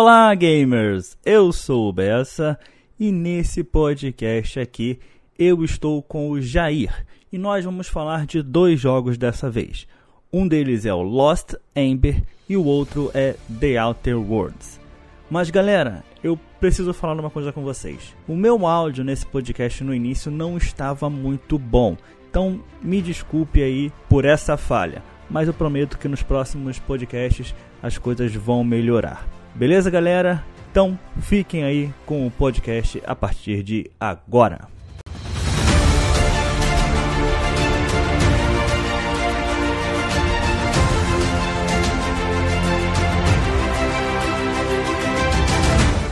Olá, gamers! Eu sou o Bessa e nesse podcast aqui eu estou com o Jair e nós vamos falar de dois jogos dessa vez. Um deles é o Lost Ember e o outro é The Outer Worlds. Mas galera, eu preciso falar uma coisa com vocês. O meu áudio nesse podcast no início não estava muito bom, então me desculpe aí por essa falha, mas eu prometo que nos próximos podcasts as coisas vão melhorar. Beleza, galera? Então fiquem aí com o podcast a partir de agora.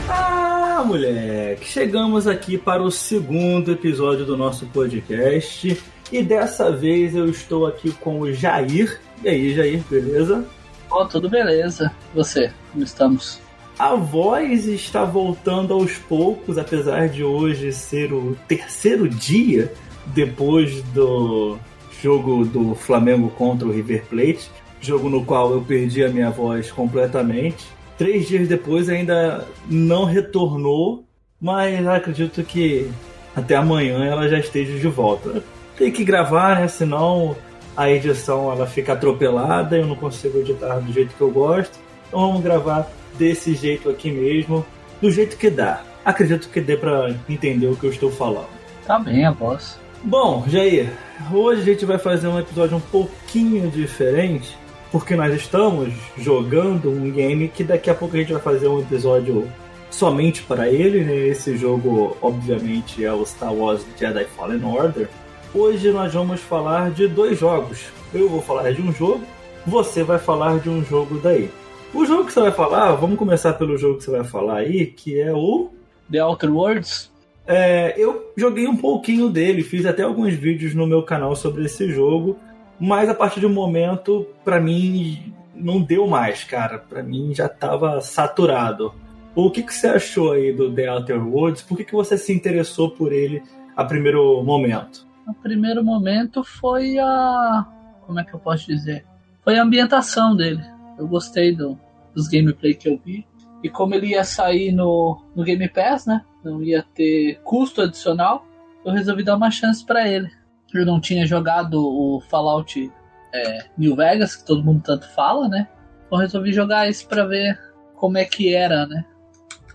Ah, moleque, chegamos aqui para o segundo episódio do nosso podcast e dessa vez eu estou aqui com o Jair. E aí, Jair, beleza? Oh, tudo beleza. Você, como estamos? A voz está voltando aos poucos, apesar de hoje ser o terceiro dia depois do jogo do Flamengo contra o River Plate, jogo no qual eu perdi a minha voz completamente. Três dias depois ainda não retornou, mas acredito que até amanhã ela já esteja de volta. Tem que gravar, né? Senão a edição ela fica atropelada, eu não consigo editar do jeito que eu gosto. Então vamos gravar desse jeito aqui mesmo, do jeito que dá. Acredito que dê para entender o que eu estou falando. Tá bem a voz. Bom, Jair, hoje a gente vai fazer um episódio um pouquinho diferente, porque nós estamos jogando um game que daqui a pouco a gente vai fazer um episódio somente para ele, né? Esse jogo, obviamente, é o Star Wars Jedi Fallen Order. Hoje nós vamos falar de dois jogos. Eu vou falar de um jogo, você vai falar de um jogo daí. O jogo que você vai falar, vamos começar pelo jogo que você vai falar aí, que é o. The Outer Worlds? É, eu joguei um pouquinho dele, fiz até alguns vídeos no meu canal sobre esse jogo, mas a partir de um momento, para mim, não deu mais, cara. Para mim já tava saturado. O que, que você achou aí do The Outer Worlds? Por que, que você se interessou por ele a primeiro momento? O primeiro momento foi a. Como é que eu posso dizer? Foi a ambientação dele. Eu gostei do, dos gameplay que eu vi. E como ele ia sair no, no Game Pass, né? Não ia ter custo adicional, eu resolvi dar uma chance para ele. Eu não tinha jogado o Fallout é, New Vegas, que todo mundo tanto fala, né? Então resolvi jogar esse para ver como é que era, né?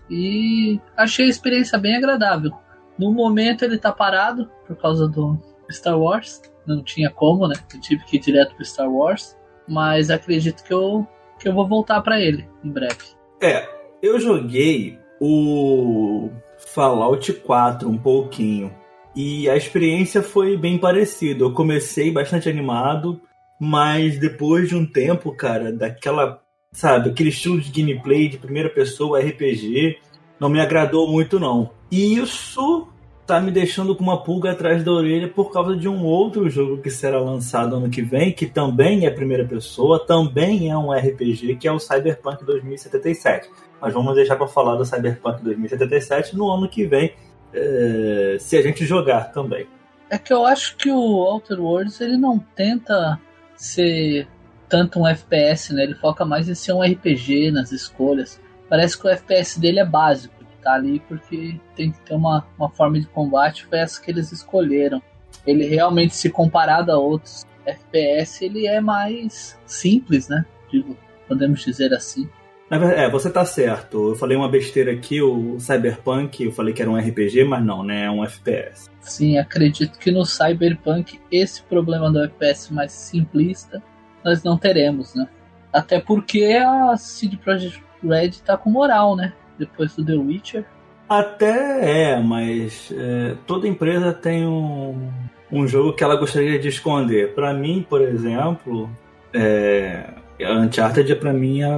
E achei a experiência bem agradável. No momento ele tá parado por causa do Star Wars. Não tinha como, né? Eu tive que ir direto pro Star Wars. Mas acredito que eu, que eu vou voltar para ele em breve. É, eu joguei o Fallout 4 um pouquinho. E a experiência foi bem parecida. Eu comecei bastante animado, mas depois de um tempo, cara, daquela, sabe, aquele estilo de gameplay de primeira pessoa, RPG, não me agradou muito não. E isso tá me deixando com uma pulga atrás da orelha por causa de um outro jogo que será lançado ano que vem, que também é primeira pessoa, também é um RPG, que é o Cyberpunk 2077. Mas vamos deixar para falar do Cyberpunk 2077 no ano que vem, é, se a gente jogar também. É que eu acho que o Outer Worlds ele não tenta ser tanto um FPS, né? Ele foca mais em ser um RPG nas escolhas. Parece que o FPS dele é básico tá ali porque tem que ter uma, uma forma de combate, foi essa que eles escolheram. Ele realmente, se comparado a outros FPS, ele é mais simples, né? Digo, podemos dizer assim. É, você tá certo. Eu falei uma besteira aqui, o Cyberpunk, eu falei que era um RPG, mas não, né? É um FPS. Sim, acredito que no Cyberpunk esse problema do FPS mais simplista nós não teremos, né? Até porque a CD Projekt Red tá com moral, né? Depois do The Witcher? Até é, mas é, toda empresa tem um, um jogo que ela gostaria de esconder. Para mim, por exemplo, é, a Uncharted é para mim a,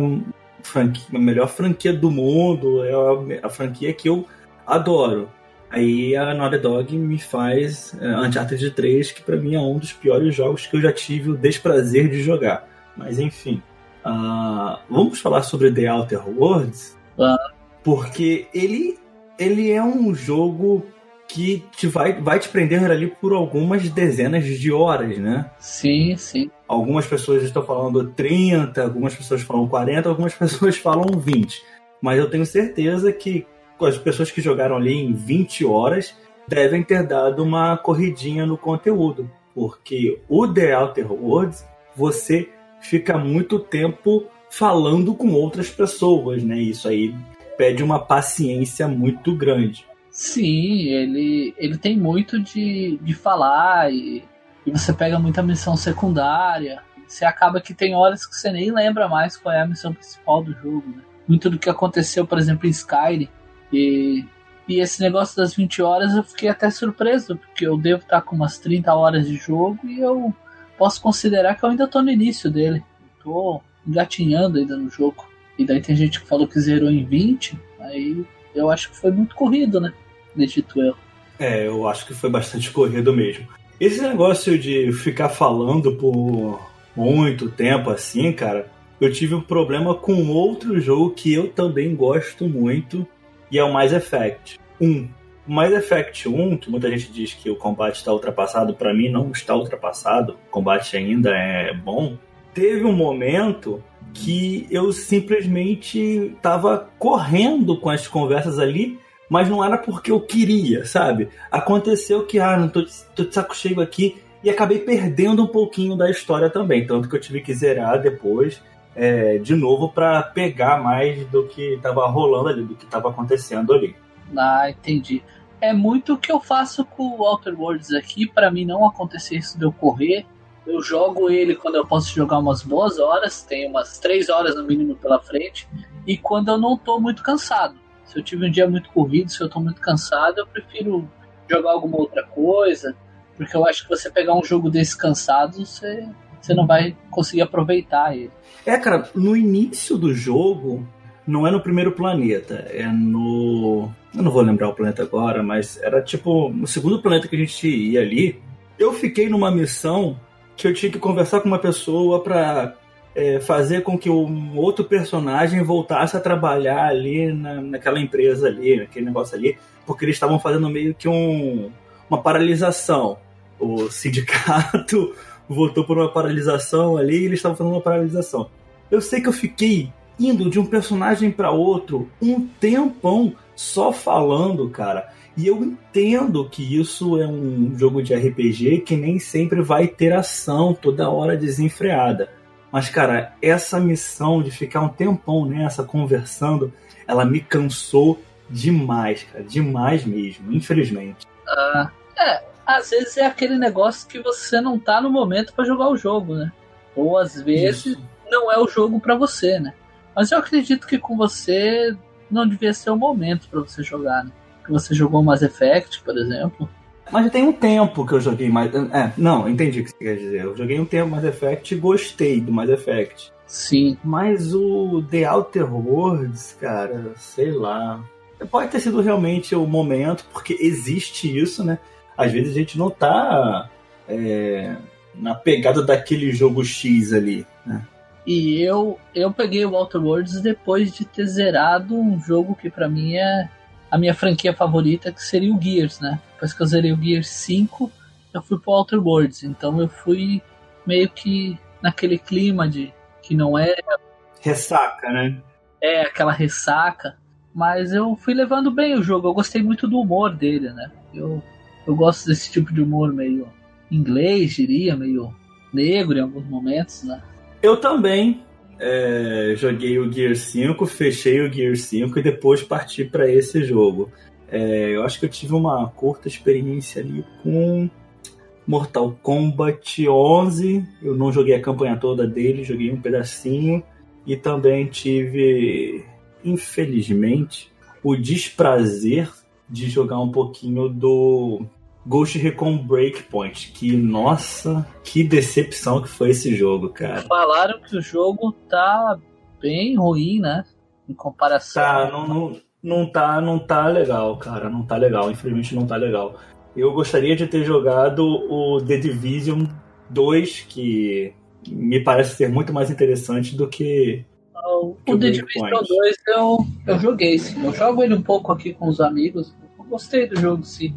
franquia, a melhor franquia do mundo, é a, a, franquia que eu adoro. Aí a Naughty Dog me faz é, Uncharted 3, que para mim é um dos piores jogos que eu já tive o desprazer de jogar. Mas enfim, uh, vamos falar sobre The Outer Worlds? Uh, porque ele, ele é um jogo que te vai, vai te prender ali por algumas dezenas de horas, né? Sim, sim. Algumas pessoas estão falando 30, algumas pessoas falam 40, algumas pessoas falam 20. mas eu tenho certeza que as pessoas que jogaram ali em 20 horas devem ter dado uma corridinha no conteúdo, porque o The Outer Worlds você fica muito tempo falando com outras pessoas, né? Isso aí pede uma paciência muito grande. Sim, ele, ele tem muito de, de falar e, e você pega muita missão secundária. Você acaba que tem horas que você nem lembra mais qual é a missão principal do jogo, né? Muito do que aconteceu, por exemplo, em Skyrim. E, e esse negócio das 20 horas eu fiquei até surpreso, porque eu devo estar com umas 30 horas de jogo e eu posso considerar que eu ainda tô no início dele. tô engatinhando ainda no jogo. E daí tem gente que falou que zerou em 20, aí eu acho que foi muito corrido, né? Acredito eu. É, eu acho que foi bastante corrido mesmo. Esse negócio de ficar falando por muito tempo assim, cara, eu tive um problema com outro jogo que eu também gosto muito, e é o Mass Effect 1. O Mass Effect 1, que muita gente diz que o combate está ultrapassado, para mim não está ultrapassado, o combate ainda é bom. Teve um momento que eu simplesmente estava correndo com as conversas ali, mas não era porque eu queria, sabe? Aconteceu que, ah, não tô, tô de saco cheio aqui, e acabei perdendo um pouquinho da história também, tanto que eu tive que zerar depois é, de novo para pegar mais do que estava rolando ali, do que estava acontecendo ali. Ah, entendi. É muito o que eu faço com o Outer Worlds aqui, para mim não acontecer isso de eu correr. Eu jogo ele quando eu posso jogar umas boas horas, tem umas três horas no mínimo pela frente, e quando eu não tô muito cansado. Se eu tive um dia muito corrido, se eu tô muito cansado, eu prefiro jogar alguma outra coisa, porque eu acho que você pegar um jogo desse cansado, você, você não vai conseguir aproveitar ele. É, cara, no início do jogo, não é no primeiro planeta, é no. Eu não vou lembrar o planeta agora, mas era tipo no segundo planeta que a gente ia ali. Eu fiquei numa missão que eu tinha que conversar com uma pessoa pra é, fazer com que um outro personagem voltasse a trabalhar ali na, naquela empresa ali, naquele negócio ali, porque eles estavam fazendo meio que um, uma paralisação. O sindicato votou por uma paralisação ali e eles estavam fazendo uma paralisação. Eu sei que eu fiquei indo de um personagem para outro um tempão só falando, cara. E eu entendo que isso é um jogo de RPG que nem sempre vai ter ação toda hora desenfreada. Mas, cara, essa missão de ficar um tempão nessa conversando, ela me cansou demais, cara. Demais mesmo, infelizmente. Ah, é, às vezes é aquele negócio que você não tá no momento para jogar o jogo, né? Ou às vezes Isso. não é o jogo para você, né? Mas eu acredito que com você não devia ser o momento para você jogar, né? Que você jogou Mass Effect, por exemplo. Mas já tem um tempo que eu joguei mais. É, não, entendi o que você quer dizer. Eu joguei um tempo Mass Effect e gostei do Mass Effect. Sim. Mas o The Outer Worlds, cara, sei lá. Pode ter sido realmente o momento, porque existe isso, né? às vezes a gente não tá é, na pegada daquele jogo X ali, né? E eu, eu peguei o Outer Worlds depois de ter zerado um jogo que para mim é a minha franquia favorita, que seria o Gears, né? Depois que eu zerei o Gears 5, eu fui pro Outer Worlds. Então eu fui meio que naquele clima de que não é. Ressaca, né? É, aquela ressaca. Mas eu fui levando bem o jogo. Eu gostei muito do humor dele, né? Eu eu gosto desse tipo de humor meio inglês, diria, meio negro em alguns momentos, né? Eu também é, joguei o Gear 5, fechei o Gear 5 e depois parti para esse jogo. É, eu acho que eu tive uma curta experiência ali com Mortal Kombat 11. Eu não joguei a campanha toda dele, joguei um pedacinho. E também tive, infelizmente, o desprazer de jogar um pouquinho do Ghost Recon Breakpoint, que nossa, que decepção que foi esse jogo, cara. Falaram que o jogo tá bem ruim, né? Em comparação. Tá, não, não, não tá, não tá legal, cara, não tá legal, infelizmente não tá legal. Eu gostaria de ter jogado o The Division 2, que me parece ser muito mais interessante do que o, o The Division 2 eu, eu joguei, sim. Eu jogo ele um pouco aqui com os amigos. Eu gostei do jogo, sim.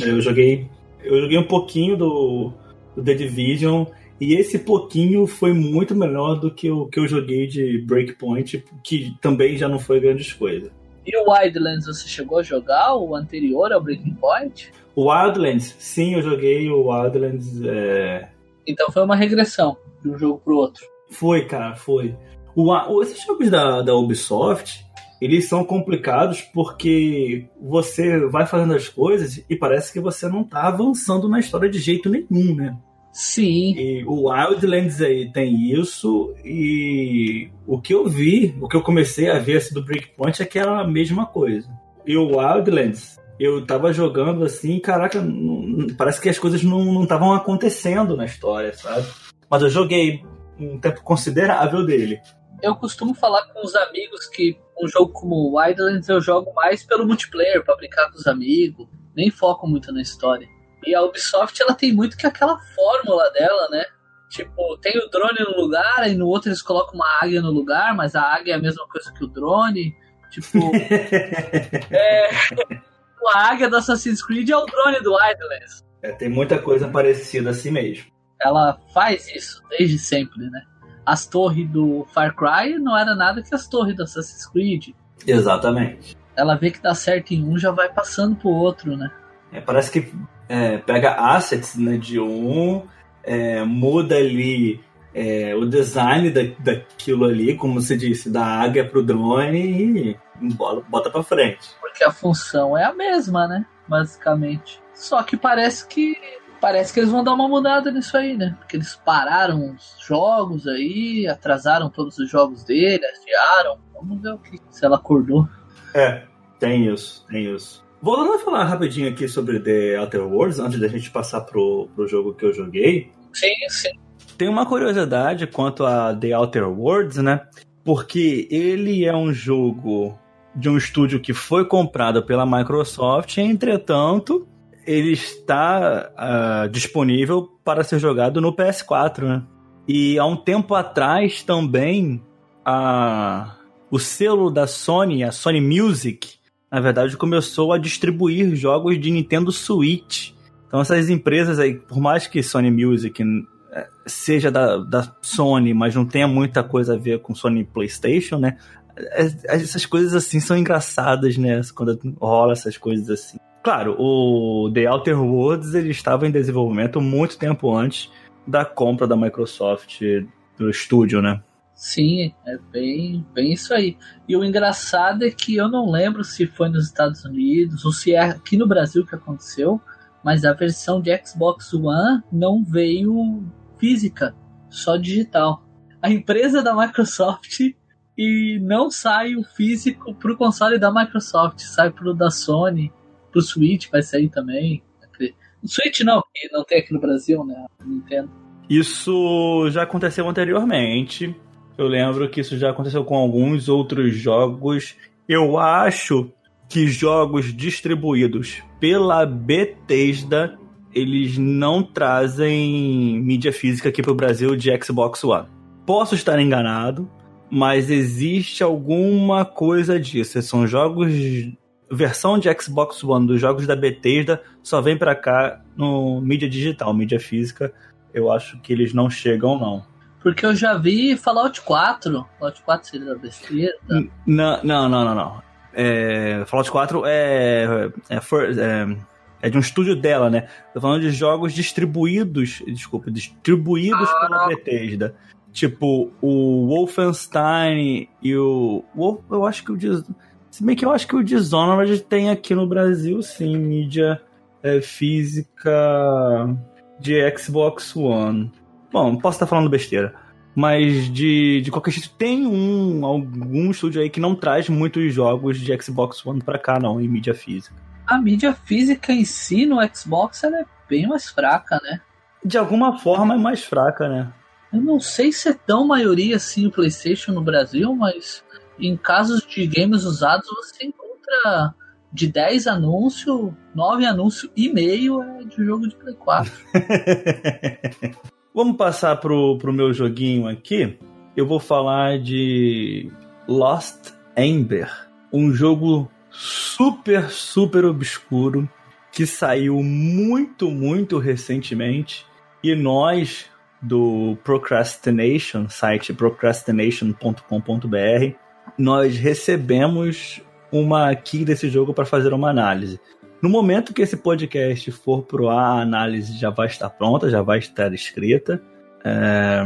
Eu joguei. Eu joguei um pouquinho do, do The Division E esse pouquinho foi muito melhor do que o que eu joguei de Breakpoint, que também já não foi grandes coisas. E o Wildlands, você chegou a jogar o anterior ao Breaking Point? O Wildlands, sim, eu joguei o Wildlands. É... Então foi uma regressão de um jogo pro outro. Foi, cara, foi. O, esses jogos da, da Ubisoft, eles são complicados porque você vai fazendo as coisas e parece que você não tá avançando na história de jeito nenhum, né? Sim. E o Wildlands aí tem isso e o que eu vi, o que eu comecei a ver assim, do Breakpoint é que era a mesma coisa. E o Wildlands, eu tava jogando assim, caraca, não, parece que as coisas não estavam acontecendo na história, sabe? Mas eu joguei um tempo considerável dele eu costumo falar com os amigos que um jogo como Wildlands eu jogo mais pelo multiplayer, para brincar com os amigos, nem foco muito na história. E a Ubisoft ela tem muito que aquela fórmula dela, né? Tipo, tem o drone no lugar, e no outro eles colocam uma águia no lugar, mas a águia é a mesma coisa que o drone. Tipo. é, a águia do Assassin's Creed é o drone do Wildlands. É, tem muita coisa parecida assim mesmo. Ela faz isso desde sempre, né? As torres do Far Cry não era nada que as torres do Assassin's Creed. Exatamente. Ela vê que dá certo em um, já vai passando pro outro, né? É, parece que é, pega assets né, de um, é, muda ali é, o design da, daquilo ali, como você disse, da águia pro drone e bota pra frente. Porque a função é a mesma, né? Basicamente. Só que parece que parece que eles vão dar uma mudada nisso aí, né? Porque eles pararam os jogos aí, atrasaram todos os jogos dele, adiaram. Vamos ver o que se ela acordou. É, tem isso, tem isso. Voltando a falar rapidinho aqui sobre The Outer Worlds, antes da gente passar pro, pro jogo que eu joguei. Sim, sim. Tem uma curiosidade quanto a The Outer Worlds, né? Porque ele é um jogo de um estúdio que foi comprado pela Microsoft, entretanto, ele está uh, disponível para ser jogado no PS4, né? E há um tempo atrás também a, o selo da Sony, a Sony Music, na verdade começou a distribuir jogos de Nintendo Switch. Então essas empresas aí, por mais que Sony Music eh, seja da, da Sony, mas não tenha muita coisa a ver com Sony PlayStation, né? Eh, essas coisas assim são engraçadas, né? Quando rola essas coisas assim. Claro, o The Outer Worlds ele estava em desenvolvimento muito tempo antes da compra da Microsoft do estúdio, né? Sim, é bem, bem isso aí. E o engraçado é que eu não lembro se foi nos Estados Unidos ou se é aqui no Brasil que aconteceu, mas a versão de Xbox One não veio física, só digital. A empresa da Microsoft e não sai o físico pro console da Microsoft, sai pro da Sony pro Switch vai sair também. O Switch não, que não tem aqui no Brasil, né? Nintendo. Isso já aconteceu anteriormente. Eu lembro que isso já aconteceu com alguns outros jogos. Eu acho que jogos distribuídos pela Bethesda eles não trazem mídia física aqui para o Brasil de Xbox One. Posso estar enganado, mas existe alguma coisa disso. São jogos versão de Xbox One dos jogos da Bethesda só vem para cá no mídia digital, mídia física. Eu acho que eles não chegam, não. Porque eu já vi Fallout 4. Fallout 4 seria da Bethesda? Não, não, não, não. não. É, Fallout 4 é, é, for, é, é, de um estúdio dela, né? Tô falando de jogos distribuídos, desculpa, distribuídos ah. pela Bethesda. Tipo, o Wolfenstein e o. Eu acho que o. Se bem que eu acho que o Dishonored tem aqui no Brasil, sim, mídia é, física de Xbox One. Bom, posso estar falando besteira. Mas de, de qualquer jeito, tem um algum estúdio aí que não traz muitos jogos de Xbox One pra cá, não, em mídia física. A mídia física em si no Xbox ela é bem mais fraca, né? De alguma forma é mais fraca, né? Eu não sei se é tão maioria assim o PlayStation no Brasil, mas em casos de games usados, você encontra de 10 anúncios, 9 anúncios e meio é de jogo de Play 4. Vamos passar pro, pro meu joguinho aqui. Eu vou falar de Lost Ember, um jogo super, super obscuro que saiu muito, muito recentemente e nós do Procrastination, site procrastination.com.br, nós recebemos uma key desse jogo para fazer uma análise. No momento que esse podcast for pro ar, a análise já vai estar pronta, já vai estar escrita, é,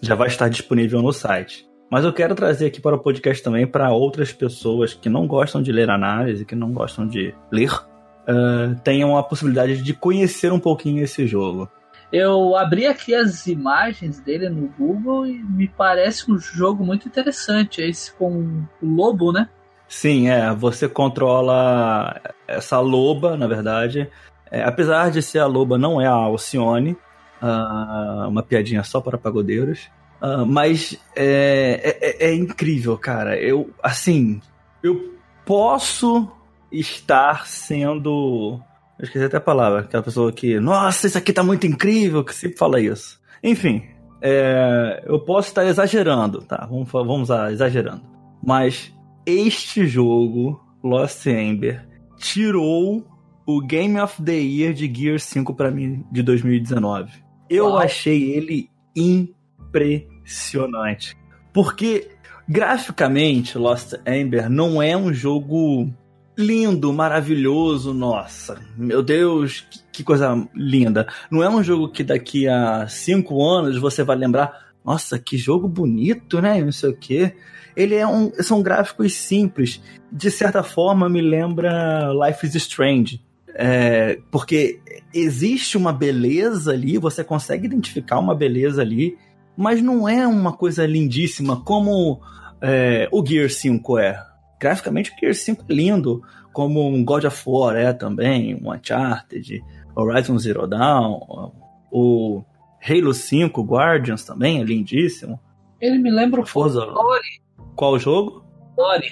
já vai estar disponível no site. Mas eu quero trazer aqui para o podcast também para outras pessoas que não gostam de ler análise, que não gostam de ler, uh, tenham a possibilidade de conhecer um pouquinho esse jogo. Eu abri aqui as imagens dele no Google e me parece um jogo muito interessante. Esse com o lobo, né? Sim, é. Você controla essa loba, na verdade. É, apesar de ser a loba, não é a Alcione. Uh, uma piadinha só para pagodeiros. Uh, mas é, é, é, incrível, cara. Eu, assim, eu posso estar sendo eu esqueci até a palavra, aquela pessoa que, nossa, isso aqui tá muito incrível, que sempre fala isso. Enfim, é, eu posso estar exagerando, tá? Vamos, vamos lá, exagerando. Mas este jogo, Lost Ember, tirou o Game of the Year de Gear 5 para mim de 2019. Eu Uau. achei ele impressionante. Porque graficamente, Lost Ember não é um jogo lindo, maravilhoso, nossa, meu Deus, que, que, coisa linda. Não é um jogo que daqui a cinco anos você vai lembrar, nossa, que jogo bonito, né? Não sei o quê. Ele é um, são gráficos simples. De certa forma, me lembra Life is Strange. É, porque existe uma beleza ali, você consegue identificar uma beleza ali, mas não é uma coisa lindíssima como é, o Gear 5 é graficamente o Gear 5 é lindo, como um God of War é também, um Uncharted, Horizon Zero Dawn, o Halo 5 Guardians também é lindíssimo. Ele me lembra o Forza. Ori. Qual jogo? Ori.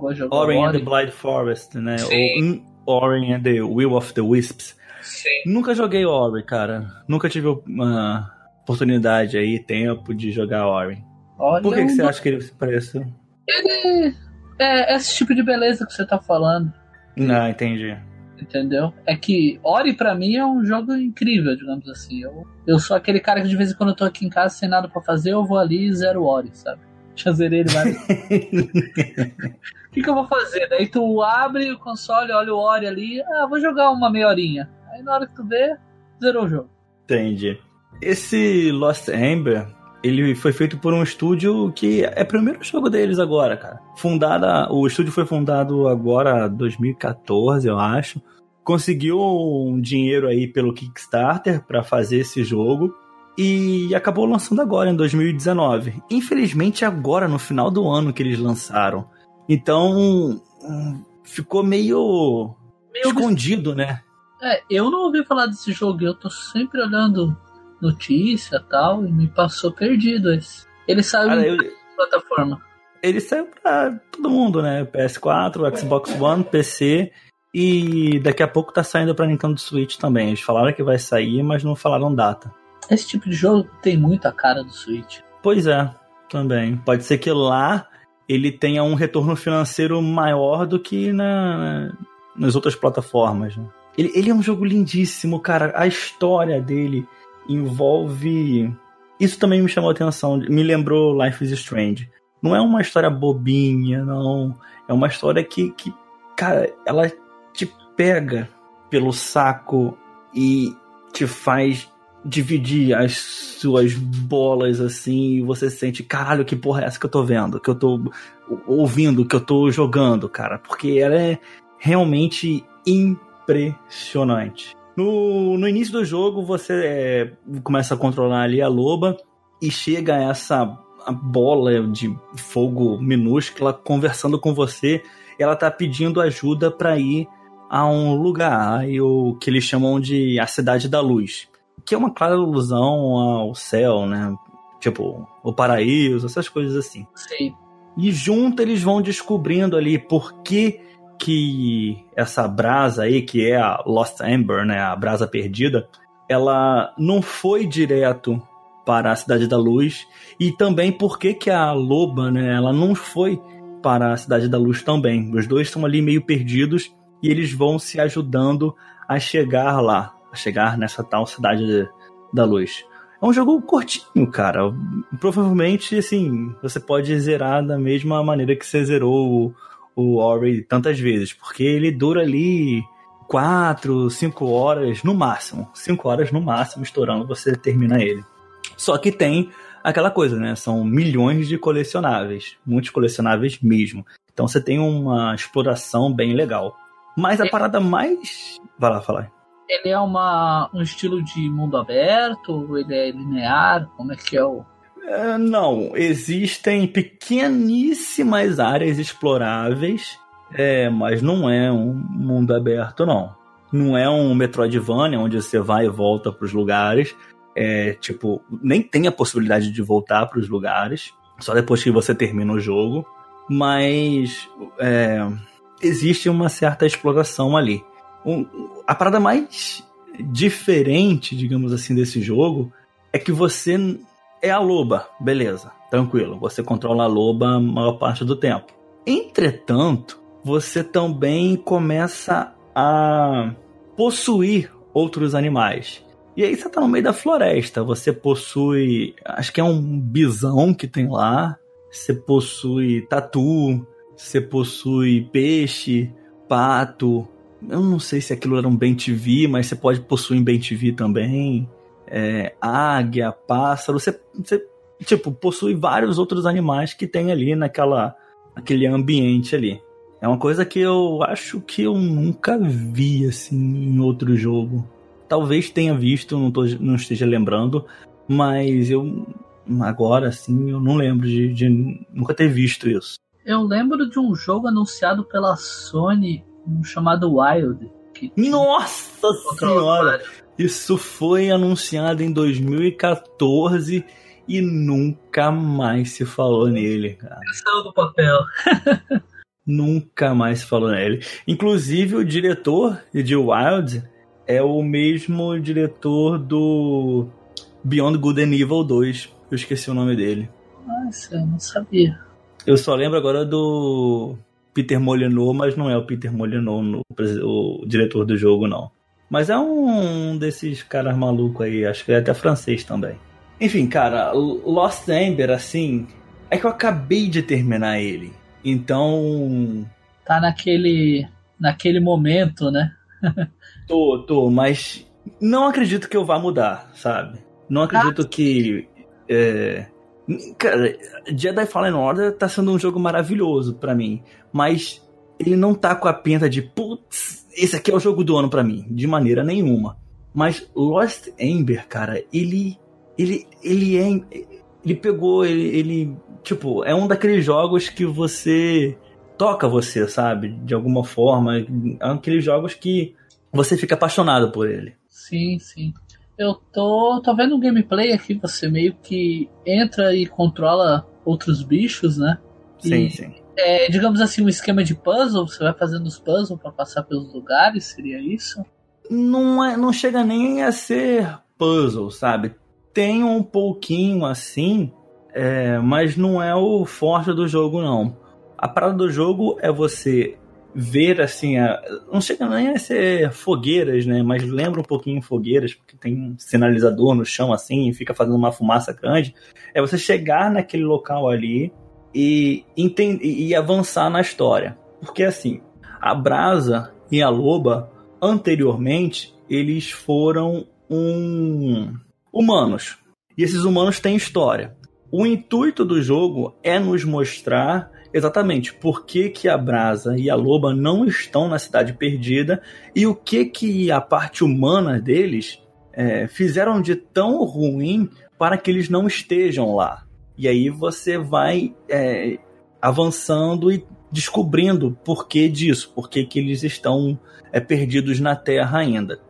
Ori, Ori and the Blind Forest, né? Sim. Ou Ori and the Will of the Wisps. Sim. Nunca joguei Ori, cara. Nunca tive uma oportunidade aí, tempo de jogar Ori. Olha Por que, que você acha que ele se parece? Ele é, esse tipo de beleza que você tá falando. Não, entendi. Entendeu? É que Ori para mim é um jogo incrível, digamos assim. Eu, eu sou aquele cara que de vez em quando eu tô aqui em casa sem nada para fazer, eu vou ali e zero Ori, sabe? Já zerei ele várias O que, que eu vou fazer? Daí tu abre o console, olha o Ori ali, ah, vou jogar uma meia horinha. Aí na hora que tu vê, zerou o jogo. Entendi. Esse Lost Ember, ele foi feito por um estúdio que é o primeiro jogo deles agora, cara. Fundada, o estúdio foi fundado agora 2014, eu acho. Conseguiu um dinheiro aí pelo Kickstarter para fazer esse jogo e acabou lançando agora em 2019. Infelizmente agora no final do ano que eles lançaram. Então ficou meio, meio escondido, né? É, eu não ouvi falar desse jogo, eu tô sempre olhando notícia tal, e me passou perdido esse. Ele saiu Cara, eu... plataforma. Ele saiu pra todo mundo, né? PS4, Xbox One, PC e daqui a pouco tá saindo pra Nintendo Switch também. Eles falaram que vai sair, mas não falaram data. Esse tipo de jogo tem muita cara do Switch. Pois é, também. Pode ser que lá ele tenha um retorno financeiro maior do que na, nas outras plataformas. Né? Ele, ele é um jogo lindíssimo, cara. A história dele envolve. Isso também me chamou a atenção, me lembrou Life is Strange. Não é uma história bobinha, não. É uma história que, que cara, ela te pega pelo saco e te faz dividir as suas bolas assim e você sente, caralho, que porra é essa que eu tô vendo, que eu tô ouvindo, que eu tô jogando, cara, porque ela é realmente impressionante. No, no início do jogo, você é, começa a controlar ali a loba e chega essa bola de fogo minúscula conversando com você. Ela tá pedindo ajuda para ir a um lugar, aí o que eles chamam de a Cidade da Luz, que é uma clara alusão ao céu, né? Tipo, o paraíso, essas coisas assim. Sim. E junto eles vão descobrindo ali por que que essa brasa aí, que é a Lost Ember, né, a brasa perdida, ela não foi direto para a Cidade da Luz e também por que que a loba, né, ela não foi para a Cidade da Luz também. Os dois estão ali meio perdidos e eles vão se ajudando a chegar lá, a chegar nessa tal Cidade da Luz. É um jogo curtinho, cara. Provavelmente, assim, você pode zerar da mesma maneira que você zerou o, Ori tantas vezes, porque ele dura ali 4, 5 horas no máximo. 5 horas no máximo, estourando, você termina ele. Só que tem aquela coisa, né? São milhões de colecionáveis, muitos colecionáveis mesmo. Então você tem uma exploração bem legal. Mas a parada mais. Vai lá, falar. Ele é uma, um estilo de mundo aberto? Ele é linear? Como é que é o. É, não, existem pequeníssimas áreas exploráveis, é, mas não é um mundo aberto, não. Não é um Metroidvania onde você vai e volta para os lugares. É, tipo, nem tem a possibilidade de voltar para os lugares, só depois que você termina o jogo. Mas é, existe uma certa exploração ali. Um, a parada mais diferente, digamos assim, desse jogo é que você é a loba, beleza, tranquilo. Você controla a loba a maior parte do tempo. Entretanto, você também começa a possuir outros animais. E aí você tá no meio da floresta, você possui, acho que é um bisão que tem lá, você possui tatu, você possui peixe, pato. Eu não sei se aquilo era um bem TV, mas você pode possuir um bem TV também. É, águia, pássaro. Você, você, tipo, possui vários outros animais que tem ali naquela aquele ambiente ali. É uma coisa que eu acho que eu nunca vi assim em outro jogo. Talvez tenha visto, não, tô, não esteja lembrando, mas eu agora assim eu não lembro de, de nunca ter visto isso. Eu lembro de um jogo anunciado pela Sony chamado Wild. Nossa senhora! Isso foi anunciado em 2014 e nunca mais se falou nele, cara. Saiu do papel. nunca mais se falou nele. Inclusive, o diretor de Wild é o mesmo diretor do Beyond Good and Evil 2. Eu esqueci o nome dele. Nossa, eu não sabia. Eu só lembro agora do Peter Molyneux, mas não é o Peter Molyneux o, o diretor do jogo, não. Mas é um desses caras malucos aí, acho que é até francês também. Enfim, cara, Lost Ember, assim, é que eu acabei de terminar ele. Então. Tá naquele. naquele momento, né? tô, tô, mas não acredito que eu vá mudar, sabe? Não acredito ah, que. É, Cara, Jedi Fallen Order tá sendo um jogo maravilhoso para mim, mas ele não tá com a pinta de putz, esse aqui é o jogo do ano para mim, de maneira nenhuma. Mas Lost Ember, cara, ele ele ele é ele pegou ele, ele tipo, é um daqueles jogos que você toca você, sabe? De alguma forma, é aqueles jogos que você fica apaixonado por ele. Sim, sim. Eu tô, tô vendo um gameplay aqui, você meio que entra e controla outros bichos, né? Sim, e, sim. É, digamos assim, um esquema de puzzle, você vai fazendo os puzzles para passar pelos lugares, seria isso? Não, é, não chega nem a ser puzzle, sabe? Tem um pouquinho assim, é, mas não é o forte do jogo, não. A parada do jogo é você ver assim, a, não chega nem a ser fogueiras, né? Mas lembra um pouquinho fogueiras, porque tem um sinalizador no chão assim e fica fazendo uma fumaça grande. É você chegar naquele local ali e, entender, e avançar na história. Porque assim, a Brasa e a Loba, anteriormente, eles foram um humanos. E esses humanos têm história. O intuito do jogo é nos mostrar exatamente por que, que a Brasa e a Loba não estão na cidade perdida e o que que a parte humana deles é, fizeram de tão ruim para que eles não estejam lá. E aí você vai é, avançando e descobrindo por que disso, por que, que eles estão é, perdidos na Terra ainda.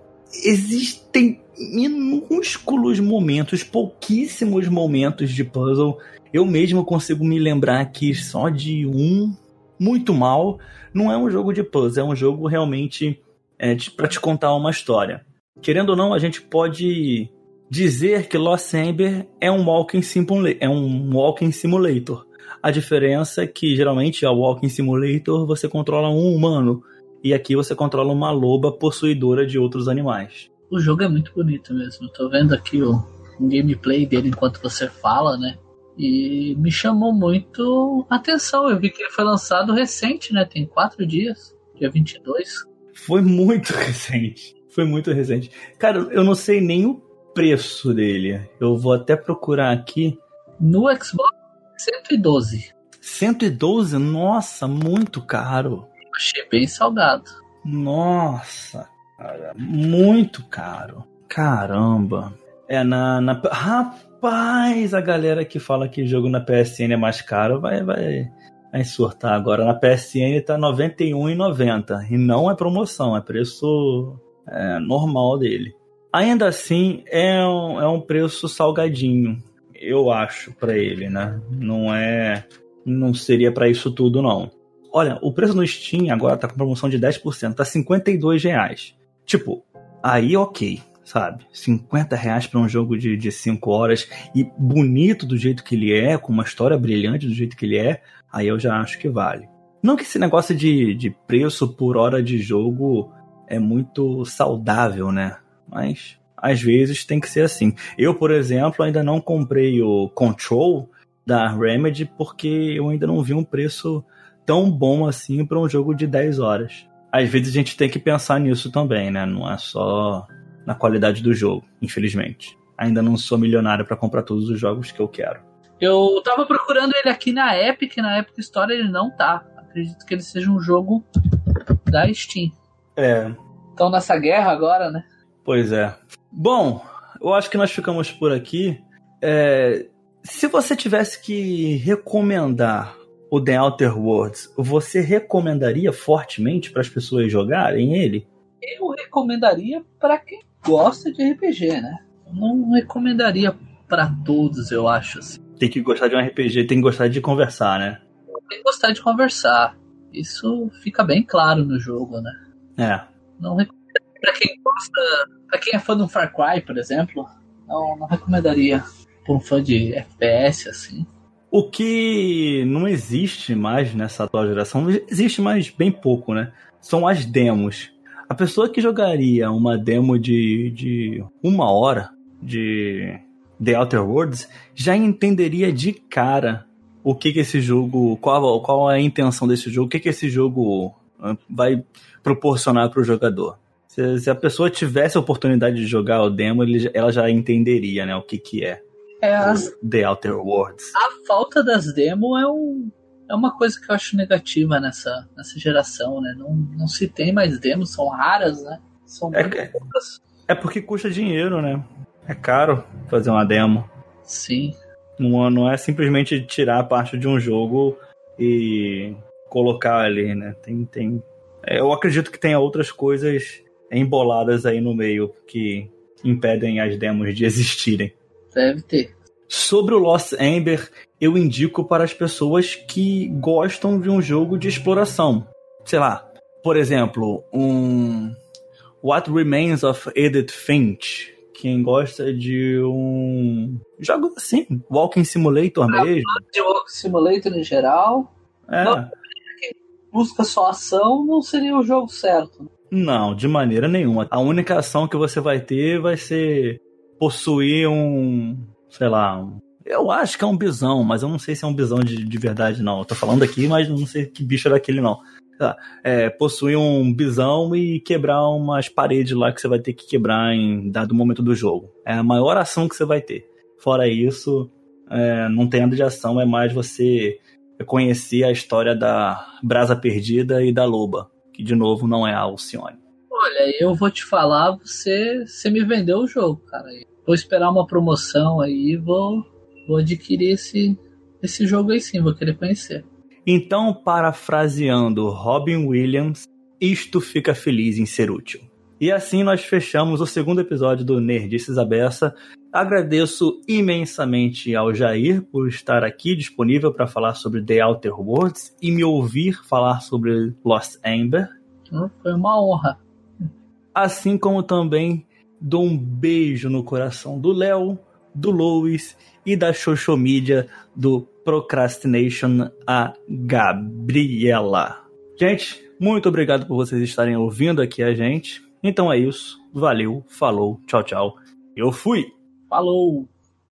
Existem minúsculos momentos, pouquíssimos momentos de puzzle eu mesmo consigo me lembrar aqui só de um muito mal. Não é um jogo de puzzle, é um jogo realmente é, para te contar uma história. Querendo ou não, a gente pode dizer que Lost Ember é um walking simulator, é um walking simulator. A diferença é que geralmente a walking simulator você controla um humano e aqui você controla uma loba possuidora de outros animais. O jogo é muito bonito mesmo. Tô vendo aqui o gameplay dele enquanto você fala, né? E me chamou muito a atenção. Eu vi que ele foi lançado recente, né? Tem quatro dias, dia 22. Foi muito recente. Foi muito recente. Cara, eu não sei nem o preço dele. Eu vou até procurar aqui. No Xbox, 112. 112? Nossa, muito caro. Achei bem salgado. Nossa, cara, muito caro. Caramba. É na, na. Rapaz, a galera que fala que jogo na PSN é mais caro vai, vai, vai surtar agora. Na PSN tá R$ 91,90. E não é promoção, é preço é, normal dele. Ainda assim, é um, é um preço salgadinho, eu acho, para ele, né? Não é. Não seria para isso tudo, não. Olha, o preço no Steam agora tá com promoção de 10%, tá 52 reais. Tipo, aí ok, sabe? 50 reais pra um jogo de, de 5 horas e bonito do jeito que ele é, com uma história brilhante do jeito que ele é, aí eu já acho que vale. Não que esse negócio de, de preço por hora de jogo é muito saudável, né? Mas às vezes tem que ser assim. Eu, por exemplo, ainda não comprei o Control da Remedy porque eu ainda não vi um preço tão bom assim para um jogo de 10 horas. Às vezes a gente tem que pensar nisso também, né? Não é só na qualidade do jogo, infelizmente. Ainda não sou milionário para comprar todos os jogos que eu quero. Eu tava procurando ele aqui na Epic, na Epic Store ele não tá. Acredito que ele seja um jogo da Steam. É. Estão nessa guerra agora, né? Pois é. Bom, eu acho que nós ficamos por aqui. É, se você tivesse que recomendar o The Outer Worlds, você recomendaria fortemente para as pessoas jogarem ele? Eu recomendaria para quem gosta de RPG, né? Não recomendaria para todos, eu acho. Assim. Tem que gostar de um RPG, tem que gostar de conversar, né? Tem que gostar de conversar. Isso fica bem claro no jogo, né? É. Não para quem gosta, para quem é fã do Far Cry, por exemplo, não, não recomendaria para um fã de FPS assim. O que não existe mais nessa atual geração, existe mais bem pouco, né? São as demos. A pessoa que jogaria uma demo de, de uma hora de The Outer Worlds já entenderia de cara o que, que esse jogo, qual, qual a intenção desse jogo, o que, que esse jogo vai proporcionar para o jogador. Se, se, a pessoa tivesse a oportunidade de jogar o demo, ele, ela já entenderia né, o que, que é. É, as... The Outer Worlds. A falta das demos é, um, é uma coisa que eu acho negativa nessa, nessa geração, né? Não, não se tem mais demos, são raras, né? São é, poucas. É porque custa dinheiro, né? É caro fazer uma demo. Sim. Não, não é simplesmente tirar parte de um jogo e colocar ali, né? Tem, tem... Eu acredito que tenha outras coisas emboladas aí no meio que impedem as demos de existirem. Deve ter. Sobre o Lost Ember, eu indico para as pessoas que gostam de um jogo de exploração. Sei lá, por exemplo, um What Remains of Edith Finch. Quem gosta de um jogo assim, Walking Simulator ah, mesmo. De Walking Simulator em geral. É. Não, quem busca só ação não seria o jogo certo. Não, de maneira nenhuma. A única ação que você vai ter vai ser possuir um, sei lá, eu acho que é um bisão, mas eu não sei se é um bisão de, de verdade, não. Eu tô falando aqui, mas não sei que bicho era aquele, não. É, possuir um bisão e quebrar umas paredes lá que você vai ter que quebrar em dado momento do jogo. É a maior ação que você vai ter. Fora isso, é, não tem nada de ação, é mais você conhecer a história da Brasa Perdida e da Loba, que de novo não é a Alcione. Olha, eu vou te falar, você, você me vendeu o jogo, cara. Vou esperar uma promoção aí, vou, vou adquirir esse, esse jogo aí sim, vou querer conhecer. Então, parafraseando Robin Williams, isto fica feliz em ser útil. E assim nós fechamos o segundo episódio do Nerdices Abessa. Agradeço imensamente ao Jair por estar aqui disponível para falar sobre The Outer Worlds e me ouvir falar sobre Lost Amber. Foi uma honra. Assim como também dou um beijo no coração do Léo, do Louis e da Xoxomídia do Procrastination, a Gabriela. Gente, muito obrigado por vocês estarem ouvindo aqui a gente. Então é isso. Valeu, falou, tchau, tchau. Eu fui! Falou!